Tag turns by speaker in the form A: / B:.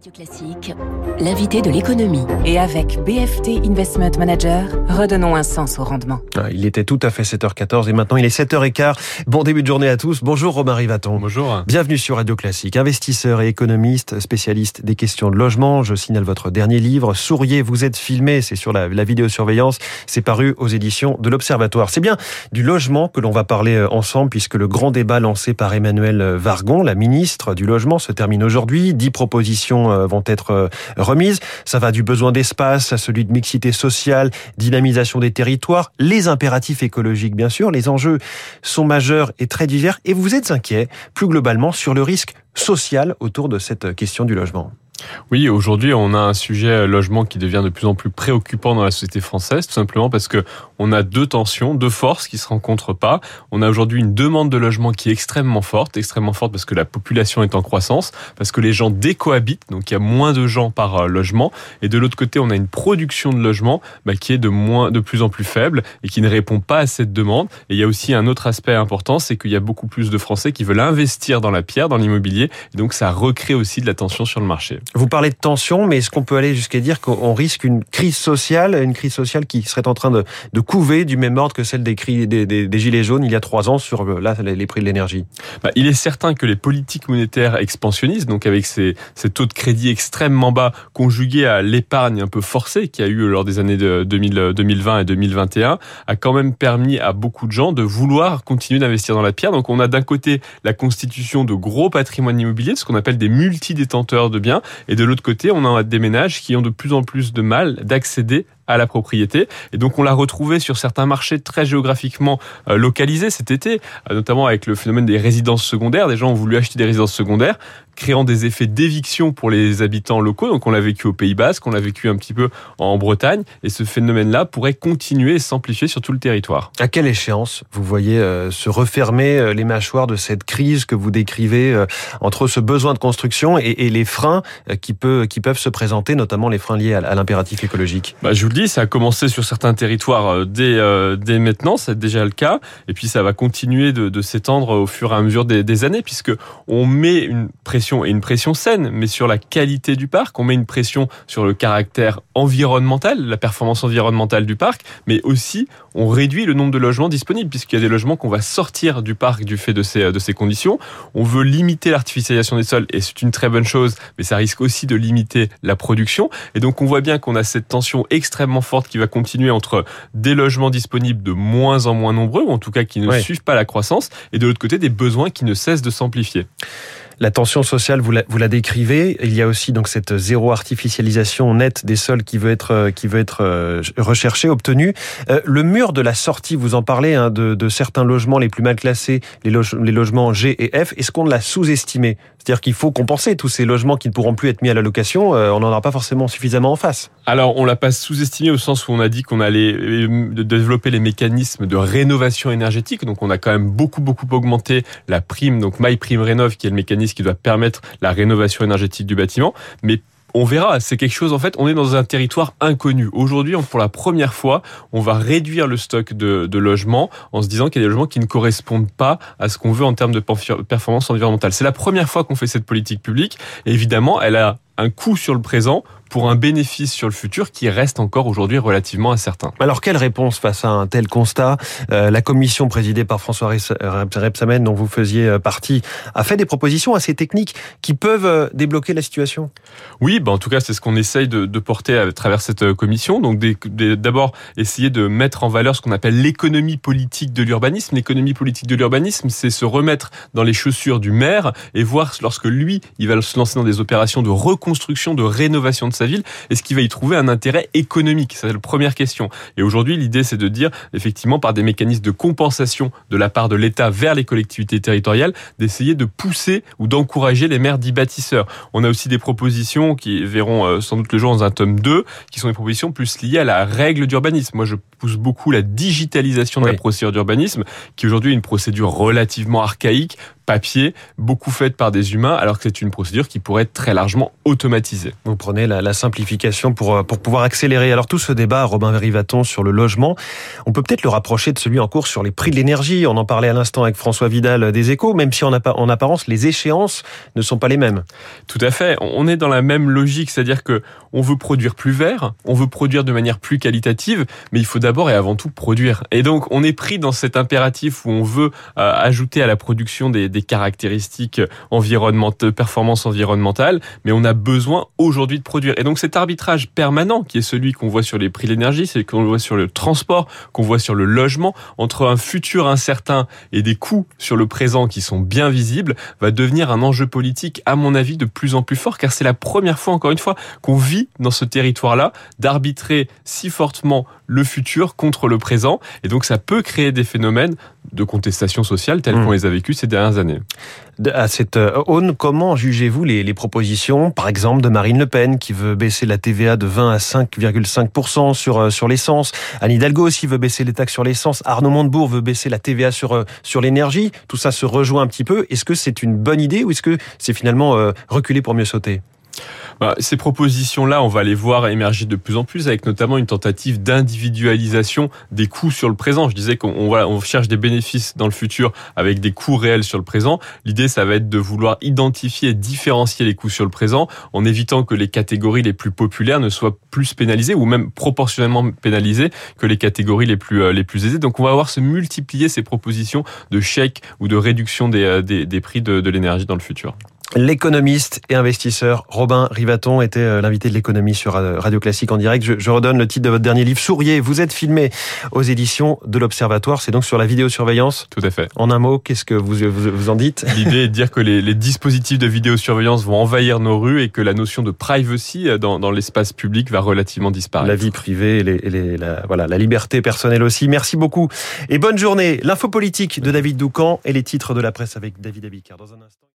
A: Radio Classique, l'invité de l'économie.
B: Et avec BFT Investment Manager, redonnons un sens au rendement.
C: Ah, il était tout à fait 7h14 et maintenant il est 7h15. Bon début de journée à tous. Bonjour Romain Rivaton.
D: Bonjour.
C: Bienvenue sur Radio Classique. Investisseur et économiste, spécialiste des questions de logement. Je signale votre dernier livre, Souriez, vous êtes filmé. C'est sur la, la vidéosurveillance. C'est paru aux éditions de l'Observatoire. C'est bien du logement que l'on va parler euh, ensemble puisque le grand débat lancé par Emmanuel Vargon, la ministre du Logement, se termine aujourd'hui. Dix propositions euh, vont être euh, remises. Ça va du besoin d'espace à celui de mixité sociale, dynamisation des territoires, les impératifs écologiques bien sûr. Les enjeux sont majeurs et très divers et vous êtes inquiet plus globalement sur le risque social autour de cette question du logement.
D: Oui, aujourd'hui, on a un sujet euh, logement qui devient de plus en plus préoccupant dans la société française, tout simplement parce que on a deux tensions, deux forces qui se rencontrent pas. On a aujourd'hui une demande de logement qui est extrêmement forte, extrêmement forte parce que la population est en croissance, parce que les gens décohabitent, donc il y a moins de gens par euh, logement, et de l'autre côté, on a une production de logement bah, qui est de moins, de plus en plus faible et qui ne répond pas à cette demande. Et il y a aussi un autre aspect important, c'est qu'il y a beaucoup plus de Français qui veulent investir dans la pierre, dans l'immobilier, et donc ça recrée aussi de la tension sur le marché.
C: Vous parlez de tension, mais est-ce qu'on peut aller jusqu'à dire qu'on risque une crise sociale, une crise sociale qui serait en train de, couver du même ordre que celle des, des, des, gilets jaunes il y a trois ans sur là les prix de l'énergie?
D: Bah, Il est certain que les politiques monétaires expansionnistes, donc avec ces, taux de crédit extrêmement bas conjugués à l'épargne un peu forcée qu'il y a eu lors des années de 2000, 2020 et 2021, a quand même permis à beaucoup de gens de vouloir continuer d'investir dans la pierre. Donc on a d'un côté la constitution de gros patrimoines immobiliers, ce qu'on appelle des multidétenteurs de biens, et de l'autre côté, on a des ménages qui ont de plus en plus de mal d'accéder à la propriété. Et donc on l'a retrouvé sur certains marchés très géographiquement euh, localisés cet été, euh, notamment avec le phénomène des résidences secondaires. Des gens ont voulu acheter des résidences secondaires, créant des effets d'éviction pour les habitants locaux. Donc on l'a vécu au Pays Basque, on l'a vécu un petit peu en Bretagne, et ce phénomène-là pourrait continuer et s'amplifier sur tout le territoire.
C: À quelle échéance vous voyez euh, se refermer les mâchoires de cette crise que vous décrivez entre ce besoin de construction et, et les freins qui, peut, qui peuvent se présenter, notamment les freins liés à, l'impératif écologique?
D: Bah, Je vous le dis, ça a commencé sur certains territoires euh, dès, euh, dès maintenant, c'est déjà le cas, et puis ça va continuer de, s'étendre au fur et à mesure des, des, années, puisque on met une pression, et une pression saine, mais sur la qualité du parc, on met une pression sur le caractère environnemental, la performance environnementale du parc, mais aussi on réduit le nombre de logements disponibles, puisqu'il y a des logements qu'on va sortir du parc du fait de ces, de ces conditions. On veut limiter l'artificialisation des sols, et c'est une très bonne chose, mais ça risque aussi de limiter la production, et donc on voit bien qu'on a cette tension extrêmement forte qui va continuer entre des logements disponibles de moins en moins nombreux, ou en tout cas qui ne suivent pas la croissance, et de l'autre côté des besoins qui ne cessent de s'amplifier.
C: La tension sociale, vous la, vous la décrivez. Il y a aussi donc cette zéro artificialisation nette des sols qui veut être qui veut être euh, recherchée, obtenue. Euh, le mur de la sortie, vous en parlez, hein, de, de, certains logements les plus mal classés, les, loge, les logements G et F. Est-ce qu'on l'a sous-estimé C'est-à-dire qu'il faut compenser tous ces logements qui ne pourront plus être mis à la location. Euh, on n'en aura pas forcément suffisamment en face.
D: Alors, on l'a pas sous-estimé au sens où on a dit qu'on allait développer les mécanismes de rénovation énergétique. Donc, on a quand même beaucoup beaucoup augmenté la prime, donc My Prime Rénov, qui est le mécanisme qui doit permettre la rénovation énergétique du bâtiment. Mais on verra, c'est quelque chose, en fait, on est dans un territoire inconnu. Aujourd'hui, pour la première fois, on va réduire le stock de, logements en se disant qu'il y a des logements qui ne correspondent pas à ce qu'on veut en termes de performance environnementale. C'est la première fois qu'on fait cette politique publique. Et évidemment, elle a un coût sur le présent pour un bénéfice sur le futur qui reste encore aujourd'hui relativement incertain.
C: Alors quelle réponse face à un tel constat? Euh, La commission présidée par François Repsamen, dont vous faisiez euh, partie, a fait des propositions assez techniques qui peuvent euh, débloquer la situation
D: Oui, bah en tout cas c'est ce qu'on essaye de, de, porter à travers cette commission. Donc d'abord essayer de mettre en valeur ce qu'on appelle l'économie politique de l'urbanisme. L'économie politique de l'urbanisme, c'est se remettre dans les chaussures du maire et voir lorsque lui, il va se lancer dans des opérations de reconstruction, de rénovation de sa ville Est-ce qu'il va y trouver un intérêt économique C'est la première question. Et aujourd'hui, l'idée, c'est de dire, effectivement, par des mécanismes de compensation de la part de l'État vers les collectivités territoriales, d'essayer de pousser ou d'encourager les maires dits bâtisseurs. On a aussi des propositions qui verront euh, sans doute le jour dans un tome 2, qui sont des propositions plus liées à la règle d'urbanisme. Moi, je pousse beaucoup la digitalisation de la procédure d'urbanisme, qui aujourd'hui est une procédure relativement archaïque, papier, beaucoup faite par des humains, alors que c'est une procédure qui pourrait être très largement automatisée.
C: Vous prenez la, la simplification pour, euh, pour pouvoir accélérer. Alors tout ce débat, Robin Rivaton, sur le logement, on peut peut-être le rapprocher de celui en cours sur les prix de l'énergie. On en parlait à l'instant avec François Vidal euh, des Échos, même si en, en apparence les échéances ne sont pas les mêmes.
D: Tout à fait. On est dans la même logique, c'est-à-dire que on veut produire plus vert, on veut produire de manière plus qualitative, mais il faut d'abord et avant tout produire. Et donc on est pris dans cet impératif où on veut euh, ajouter à la production des, des caractéristiques environnementales, performance environnementale, mais on a besoin aujourd'hui de produire. Et donc cet arbitrage permanent, qui est celui qu'on voit sur les prix de l'énergie, c'est qu'on voit sur le transport, qu'on voit sur le logement, entre un futur incertain et des coûts sur le présent qui sont bien visibles, va devenir un enjeu politique, à mon avis, de plus en plus fort, car c'est la première fois, encore une fois, qu'on vit dans ce territoire-là, d'arbitrer si fortement le futur contre le présent. Et donc ça peut créer des phénomènes de contestation sociale tels mmh. qu'on les a vécus ces dernières années.
C: À cette euh, aune, comment jugez-vous les, les, propositions, par exemple, de Marine Le Pen qui veut baisser la TVA de 20 à 5,5% sur, euh, sur l'essence? Anne Hidalgo aussi veut baisser les taxes sur l'essence. Arnaud Montebourg veut baisser la TVA sur, euh, sur l'énergie. Tout ça se rejoint un petit peu. Est-ce que c'est une bonne idée ou est-ce que c'est finalement reculer pour mieux sauter?
D: Bah, ces propositions-là, on va les voir émerger de plus en plus, avec notamment une tentative d'individualisation des coûts sur le présent. Je disais qu'on cherche des bénéfices dans le futur avec des coûts réels sur le présent. L'idée, ça va être de vouloir identifier et différencier les coûts sur le présent en évitant que les catégories les plus populaires ne soient plus pénalisées ou même proportionnellement pénalisées que les catégories les plus euh, les plus aisées. Donc, on va voir se multiplier ces propositions de chèques ou de réduction des, euh, prix de l'énergie dans le futur.
C: L'économiste et investisseur Robin Rivaton était euh, l'invité de l'économie sur euh, Radio Classique en direct. Je, je, redonne le titre de votre dernier livre, Souriez, vous êtes filmé aux éditions de l'Observatoire. C'est donc sur la vidéosurveillance
D: Tout à fait.
C: En un mot, qu'est-ce que vous, vous, vous en dites?
D: L'idée est de dire que les, les, dispositifs de vidéosurveillance vont envahir nos rues et que la notion de privacy euh, dans, dans l'espace public va relativement disparaître.
C: La vie privée et, les, et les, la, voilà, la liberté personnelle aussi. Merci beaucoup et bonne journée. L'info politique de David Doucan et les titres de la presse avec David Abicard. Dans un instant.